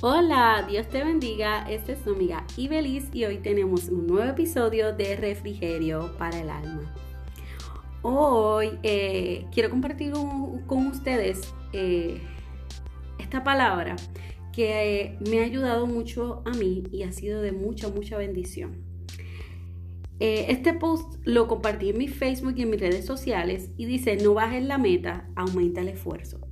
Hola, Dios te bendiga. Esta es tu amiga Ibelis y hoy tenemos un nuevo episodio de Refrigerio para el Alma. Hoy eh, quiero compartir con ustedes eh, esta palabra que eh, me ha ayudado mucho a mí y ha sido de mucha, mucha bendición. este post lo compartí en mi Facebook y en mis redes sociales y dice, no bajes la meta, aumenta el esfuerzo.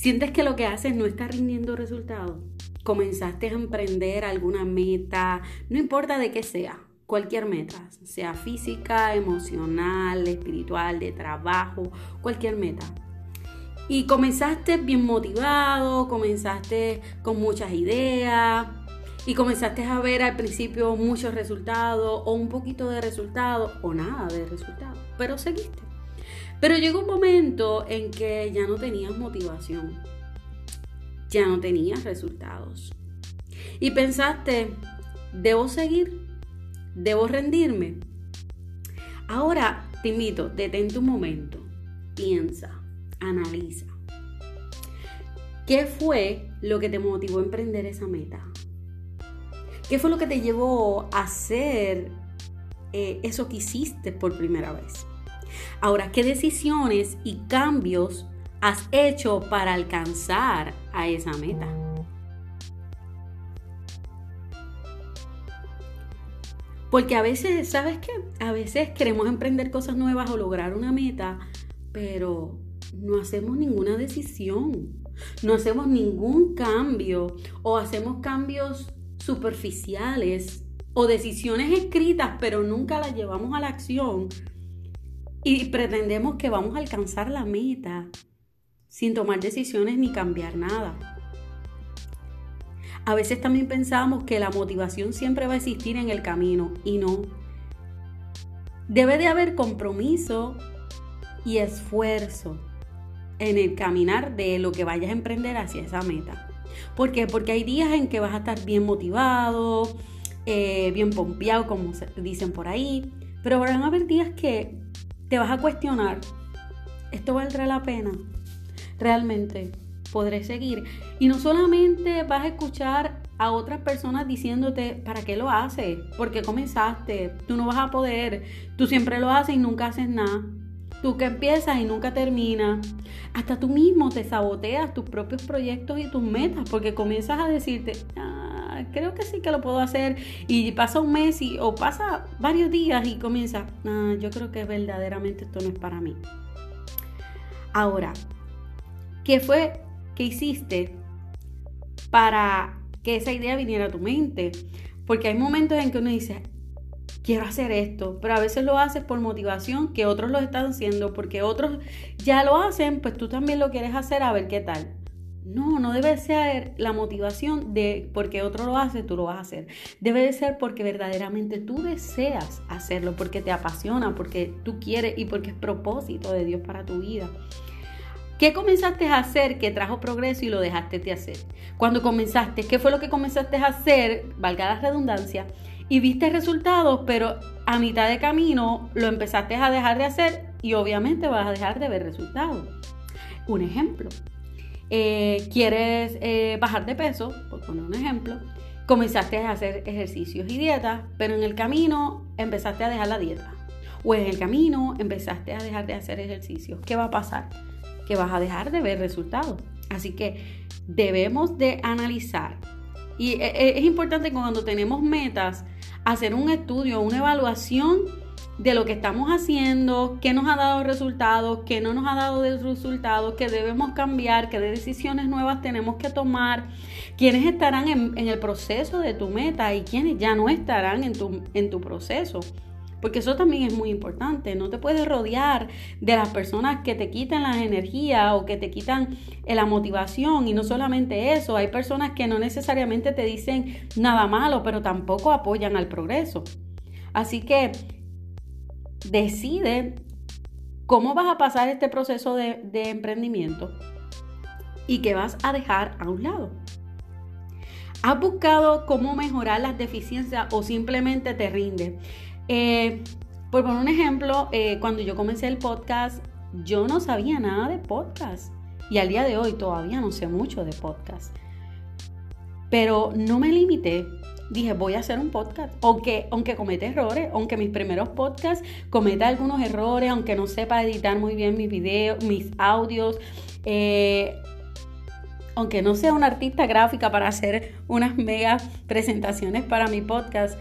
¿Sientes que lo que haces no está rindiendo resultados? ¿Comenzaste a emprender alguna meta? No importa de qué sea, cualquier meta, sea física, emocional, espiritual, de trabajo, cualquier meta. Y comenzaste bien motivado, comenzaste con muchas ideas y comenzaste a ver al principio muchos resultados o un poquito de resultados o nada de resultados, pero seguiste. Pero llegó un momento en que ya no tenías motivación, ya no tenías resultados. Y pensaste, ¿debo seguir? ¿Debo rendirme? Ahora te invito, detente un momento, piensa, analiza. ¿Qué fue lo que te motivó a emprender esa meta? ¿Qué fue lo que te llevó a hacer eh, eso que hiciste por primera vez? Ahora, ¿qué decisiones y cambios has hecho para alcanzar a esa meta? Porque a veces, ¿sabes qué? A veces queremos emprender cosas nuevas o lograr una meta, pero no hacemos ninguna decisión, no hacemos ningún cambio o hacemos cambios superficiales o decisiones escritas, pero nunca las llevamos a la acción y pretendemos que vamos a alcanzar la meta sin tomar decisiones ni cambiar nada. A veces también pensamos que la motivación siempre va a existir en el camino y no. Debe de haber compromiso y esfuerzo en el caminar de lo que vayas a emprender hacia esa meta. ¿Por qué? Porque hay días en que vas a estar bien motivado, eh, bien pompeado, como dicen por ahí, pero van a haber días que te vas a cuestionar, ¿esto valdrá la pena? Realmente podré seguir. Y no solamente vas a escuchar a otras personas diciéndote, ¿para qué lo haces? ¿Por qué comenzaste? Tú no vas a poder. Tú siempre lo haces y nunca haces nada. Tú que empiezas y nunca terminas. Hasta tú mismo te saboteas tus propios proyectos y tus metas porque comienzas a decirte, creo que sí que lo puedo hacer. Y pasa un mes y, o pasa varios días y comienza, yo creo que verdaderamente esto no es para mí. Ahora, ¿qué fue que hiciste para que esa idea viniera a tu mente? Porque hay momentos en que uno dice, quiero hacer esto, pero a veces lo haces por motivación que otros lo están haciendo, porque otros ya lo hacen, pues tú también lo quieres hacer a ver qué tal. No, no debe ser la motivación de porque otro lo hace, tú lo vas a hacer. Debe de ser porque verdaderamente tú deseas hacerlo, porque te apasiona, porque tú quieres y porque es propósito de Dios para tu vida. ¿Qué comenzaste a hacer que trajo progreso y lo dejaste de hacer? Cuando comenzaste, ¿qué fue lo que comenzaste a hacer, valga la redundancia, y viste resultados, pero a mitad de camino lo empezaste a dejar de hacer y obviamente vas a dejar de ver resultados? Un ejemplo, eh, quieres eh, bajar de peso, por poner un ejemplo, comenzaste a hacer ejercicios y dietas, pero en el camino empezaste a dejar la dieta. O en el camino empezaste a dejar de hacer ejercicios. ¿Qué va a pasar? Que vas a dejar de ver resultados. Así que debemos de analizar. Y eh, es importante cuando tenemos metas, hacer un estudio, una evaluación de lo que estamos haciendo, qué nos ha dado resultados, qué no nos ha dado resultados, qué debemos cambiar, qué decisiones nuevas tenemos que tomar, quiénes estarán en, el proceso de tu meta y quiénes ya no estarán en tu, en tu proceso. Porque eso también es muy importante. No te puedes rodear de las personas que te quitan la energía o que te quitan eh, la motivación. Y no solamente eso, hay personas que no necesariamente te dicen nada malo, pero tampoco apoyan al progreso. Así que decide cómo vas a pasar este proceso de, emprendimiento y qué vas a dejar a un lado. ¿Has buscado cómo mejorar las deficiencias o simplemente te rinde? Eh, por poner un ejemplo, eh, cuando yo comencé el podcast, yo no sabía nada de podcast. Y al día de hoy todavía no sé mucho de podcast. Pero no me limité. Dije, voy a hacer un podcast. Aunque, aunque cometa errores, aunque mis primeros podcasts cometa algunos errores, aunque no sepa editar muy bien mis videos, mis audios, eh, aunque no sea una artista gráfica para hacer unas mega presentaciones para mi podcast,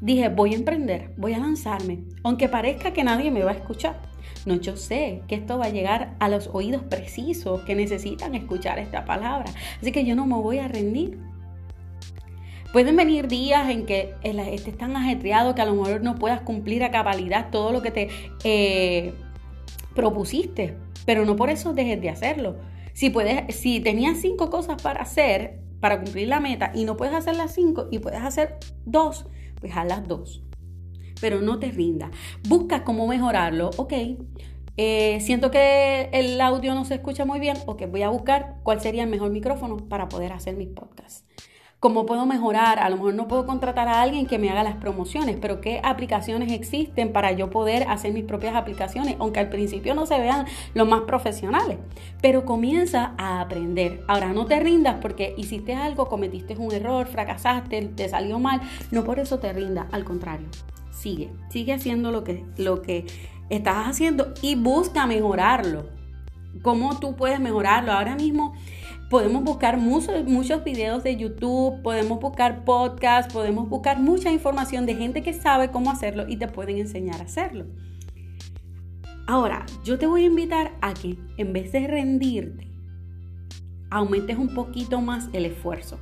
dije, voy a emprender, voy a lanzarme, aunque parezca que nadie me va a escuchar. No, yo sé que esto va a llegar a los oídos precisos que necesitan escuchar esta palabra. Así que yo no me voy a rendir. Pueden venir días en que estés tan ajetreado que a lo mejor no puedas cumplir a cabalidad todo lo que te eh, propusiste, pero no por eso dejes de hacerlo. Si tenías cinco cosas para hacer, para cumplir la meta, y no puedes hacer las cinco y puedes hacer dos, pues haz las dos. Pero no te rindas. Busca cómo mejorarlo. Ok, eh, siento que el audio no se escucha muy bien. Ok, voy a buscar cuál sería el mejor micrófono para poder hacer mis podcasts cómo puedo mejorar. A lo mejor no puedo contratar a alguien que me haga las promociones, pero qué aplicaciones existen para yo poder hacer mis propias aplicaciones, aunque al principio no se vean los más profesionales. Pero comienza a aprender. Ahora no te rindas porque hiciste algo, cometiste un error, fracasaste, te salió mal. No por eso te rindas, al contrario. Sigue, sigue haciendo lo que, lo que estás haciendo y busca mejorarlo. ¿Cómo tú puedes mejorarlo? Ahora mismo Podemos buscar muchos, videos de YouTube, podemos buscar podcasts, podemos buscar mucha información de gente que sabe cómo hacerlo y te pueden enseñar a hacerlo. Ahora, yo te voy a invitar a que en vez de rendirte, aumentes un poquito más el esfuerzo.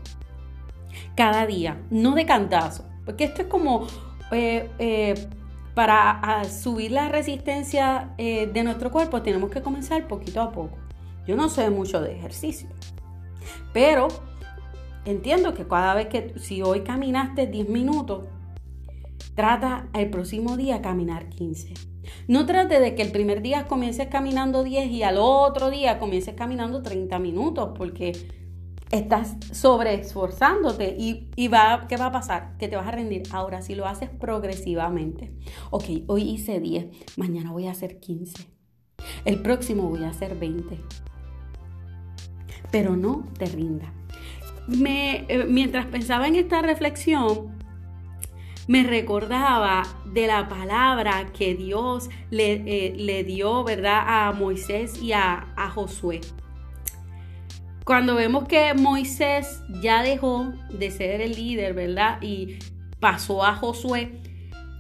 Cada día, no de cantazo, porque esto es como eh, eh, para subir la resistencia eh, de nuestro cuerpo, tenemos que comenzar poquito a poco. Yo no sé mucho de ejercicio, pero entiendo que cada vez que, si hoy caminaste 10 minutos, trata el próximo día caminar 15. No trate de que el primer día comiences caminando 10 y al otro día comiences caminando 30 minutos, porque estás sobreesforzándote y, y va, ¿qué va a pasar? Que te vas a rendir. Ahora, si lo haces progresivamente, ok, hoy hice 10, mañana voy a hacer 15, el próximo voy a hacer 20 pero no te rinda. Me, eh, mientras pensaba en esta reflexión, me recordaba de la palabra que Dios le, eh, dio, ¿verdad?, a Moisés y a, a Josué. Cuando vemos que Moisés ya dejó de ser el líder, ¿verdad? Y pasó a Josué,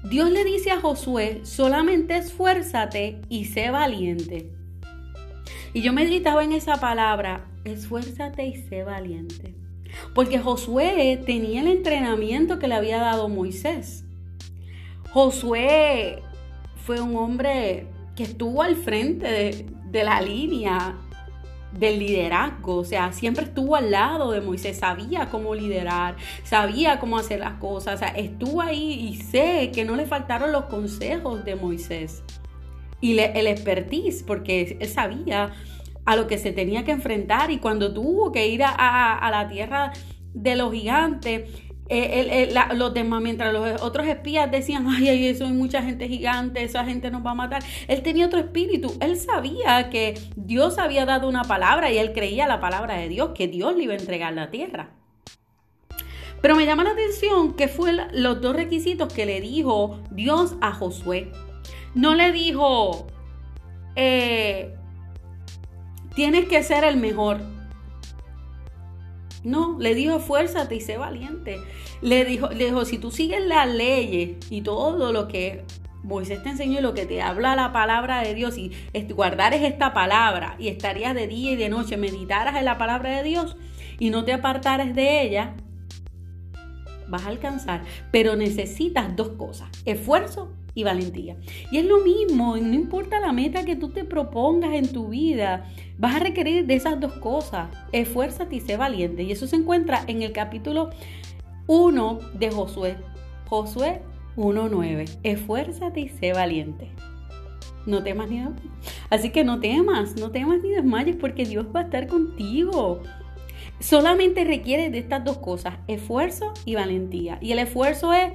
Dios le dice a Josué, solamente esfuérzate y sé valiente. Y yo meditaba en esa palabra esfuérzate y sé valiente. Porque Josué tenía el entrenamiento que le había dado Moisés. Josué fue un hombre que estuvo al frente de, la línea del liderazgo, o sea, siempre estuvo al lado de Moisés, sabía cómo liderar, sabía cómo hacer las cosas, o sea, estuvo ahí y sé que no le faltaron los consejos de Moisés y el expertise, porque él sabía a lo que se tenía que enfrentar y cuando tuvo que ir a, la tierra de los gigantes, eh, los demás, mientras los otros espías decían, ay, ay, eso hay mucha gente gigante, esa gente nos va a matar, él tenía otro espíritu, él sabía que Dios había dado una palabra y él creía la palabra de Dios, que Dios le iba a entregar la tierra. Pero me llama la atención que fue los dos requisitos que le dijo Dios a Josué. No le dijo, eh, tienes que ser el mejor. No, le dijo esfuérzate y sé valiente. Le dijo, le dijo, si tú sigues las leyes y todo lo que Moisés te enseñó y lo que te habla la palabra de Dios y guardares esta palabra y estarías de día y de noche, meditaras en la palabra de Dios y no te apartares de ella, vas a alcanzar. Pero necesitas dos cosas, esfuerzo y valentía. Y es lo mismo, no importa la meta que tú te propongas en tu vida, vas a requerir de esas dos cosas. Esfuérzate y sé valiente. Y eso se encuentra en el capítulo 1 de Josué. Josué 1.9. Esfuérzate y sé valiente. No temas ni. Así que no temas, no temas ni desmayes porque Dios va a estar contigo. Solamente requiere de estas dos cosas, esfuerzo y valentía. Y el esfuerzo es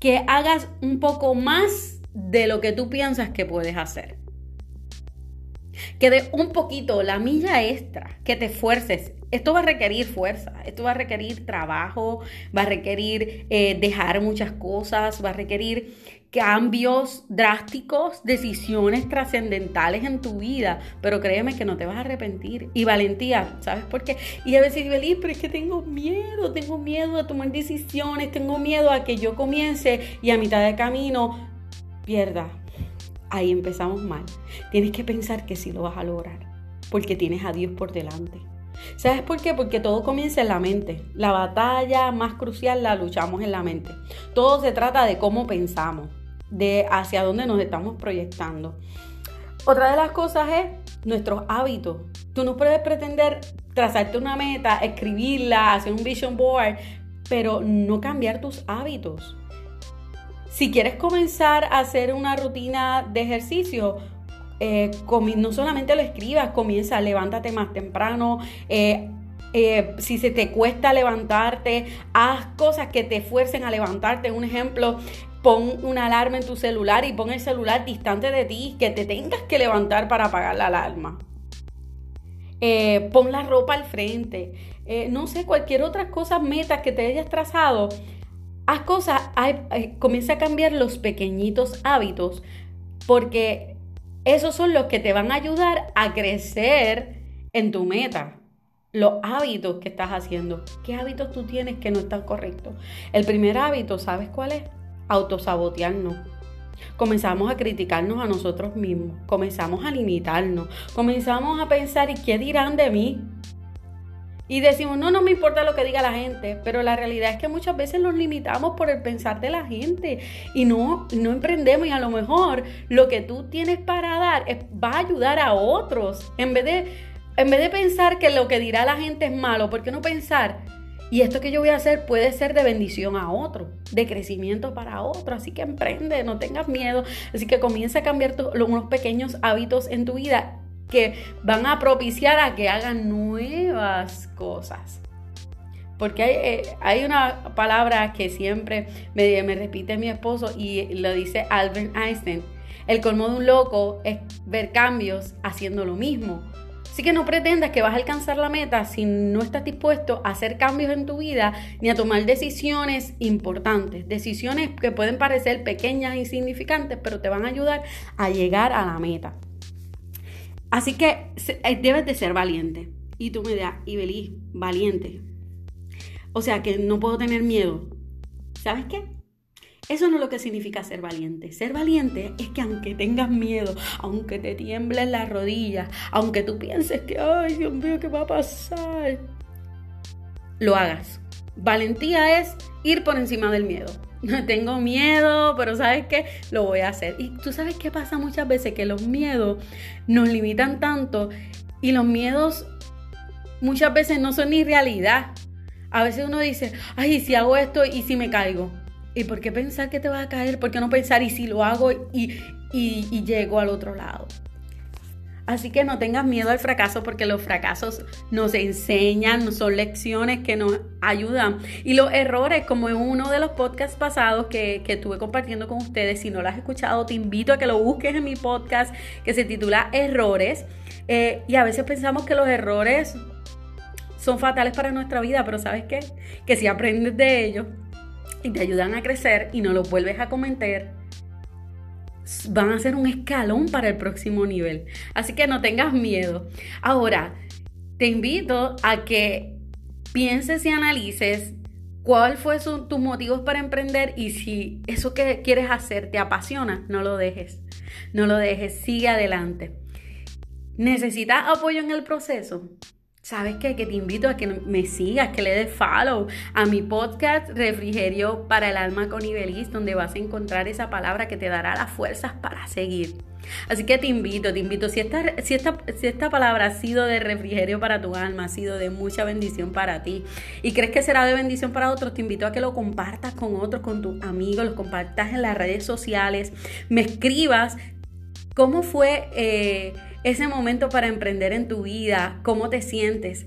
que hagas un poco más de lo que tú piensas que puedes hacer. que de un poquito, la milla extra, que te esfuerces. Esto va a requerir fuerza, esto va a requerir trabajo, va a requerir eh, dejar muchas cosas, va a requerir cambios drásticos, decisiones trascendentales en tu vida, pero créeme que no te vas a arrepentir. Y valentía, ¿sabes por qué? Y a veces, feliz, pero es que tengo miedo, tengo miedo a tomar decisiones, tengo miedo a que yo comience y a mitad de camino pierda. Ahí empezamos mal. Tienes que pensar que sí lo vas a lograr, porque tienes a Dios por delante. ¿Sabes por qué? Porque todo comienza en la mente. La batalla más crucial la luchamos en la mente. Todo se trata de cómo pensamos de hacia dónde nos estamos proyectando. Otra de las cosas es nuestros hábitos. Tú no puedes pretender trazarte una meta, escribirla, hacer un vision board, pero no cambiar tus hábitos. Si quieres comenzar a hacer una rutina de ejercicio, eh, no solamente lo escribas, comienza, levántate más temprano. Eh, eh, si se te cuesta levantarte, haz cosas que te fuercen a levantarte. Un ejemplo, pon una alarma en tu celular y pon el celular distante de ti, que te tengas que levantar para apagar la alarma. Eh, pon la ropa al frente. Eh, no sé, cualquier otra cosa, metas que te hayas trazado. Haz cosas, comienza a cambiar los pequeñitos hábitos, porque esos son los que te van a ayudar a crecer en tu meta los hábitos que estás haciendo. ¿Qué hábitos tú tienes que no están correctos? El primer hábito, ¿sabes cuál es? Autosabotearnos. Comenzamos a criticarnos a nosotros mismos, comenzamos a limitarnos, comenzamos a pensar, ¿y qué dirán de mí? Y decimos, no, no me importa lo que diga la gente, pero la realidad es que muchas veces nos limitamos por el pensar de la gente y no, no emprendemos y a lo mejor lo que tú tienes para dar va a ayudar a otros. En vez, de, en vez de pensar que lo que dirá la gente es malo, ¿por qué no pensar? Y esto que yo voy a hacer puede ser de bendición a otro, de crecimiento para otro. Así que emprende, no tengas miedo. Así que comienza a cambiar unos pequeños hábitos en tu vida que van a propiciar a que hagan nuevas cosas. Porque hay, eh, una palabra que siempre me, me repite mi esposo y lo dice Albert Einstein. El colmo de un loco es ver cambios haciendo lo mismo. Así que no pretendas que vas a alcanzar la meta si no estás dispuesto a hacer cambios en tu vida ni a tomar decisiones importantes, decisiones que pueden parecer pequeñas e insignificantes, pero te van a ayudar a llegar a la meta. Así que eh, debes de ser valiente. Y tú me dirás, Ibelí, valiente. O sea que no puedo tener miedo. ¿Sabes qué? Eso no es lo que significa ser valiente. Ser valiente es que aunque tengas miedo, aunque te tiemblen las rodillas, aunque tú pienses que, ay, Dios mío, ¿qué va a pasar? Lo hagas. Valentía es ir por encima del miedo. Tengo miedo, pero ¿sabes qué? Lo voy a hacer. Y tú sabes qué pasa muchas veces, que los miedos nos limitan tanto y los miedos muchas veces no son ni realidad. A veces uno dice, ay, si hago esto y si me caigo. ¿Y por qué pensar que te va a caer? ¿Por qué no pensar y si lo hago y, y, llego al otro lado? Así que no tengas miedo al fracaso porque los fracasos nos enseñan, son lecciones que nos ayudan. Y los errores, como en uno de los podcasts pasados que, que estuve compartiendo con ustedes, si no lo has escuchado, te invito a que lo busques en mi podcast que se titula Errores. Eh, y a veces pensamos que los errores son fatales para nuestra vida, pero ¿sabes qué? Que si aprendes de ellos, y te ayudan a crecer y no los vuelves a cometer, van a ser un escalón para el próximo nivel. Así que no tengas miedo. Ahora, te invito a que pienses y analices cuál fue tus motivos para emprender y si eso que quieres hacer te apasiona, no lo dejes. No lo dejes, sigue adelante. ¿Necesitas apoyo en el proceso? ¿Sabes qué? Que te invito a que me sigas, que le des follow a mi podcast Refrigerio para el Alma con Ibelis, donde vas a encontrar esa palabra que te dará las fuerzas para seguir. Así que te invito, te invito, si esta, si, esta, si esta palabra ha sido de refrigerio para tu alma, ha sido de mucha bendición para ti y crees que será de bendición para otros, te invito a que lo compartas con otros, con tus amigos, lo compartas en las redes sociales, me escribas cómo fue... Eh, ese momento para emprender en tu vida, cómo te sientes,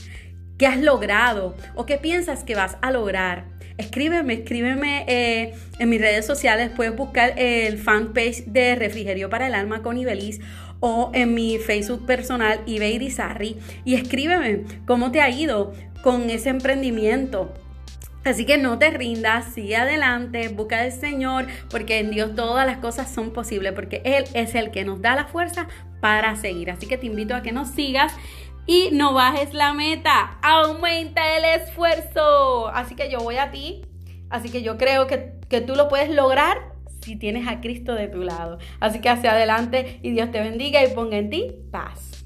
qué has logrado o qué piensas que vas a lograr. Escríbeme, escríbeme eh, en mis redes sociales, puedes buscar el fanpage de Refrigerio para el Alma con Ibeliz o en mi Facebook personal, Ibeirizarri, y escríbeme cómo te ha ido con ese emprendimiento. Así que no te rindas, sigue adelante, busca al Señor, porque en Dios todas las cosas son posibles, porque Él es el que nos da la fuerza para seguir. Así que te invito a que nos sigas y no bajes la meta, aumenta el esfuerzo. Así que yo voy a ti, así que yo creo que, que tú lo puedes lograr si tienes a Cristo de tu lado. Así que hacia adelante y Dios te bendiga y ponga en ti paz.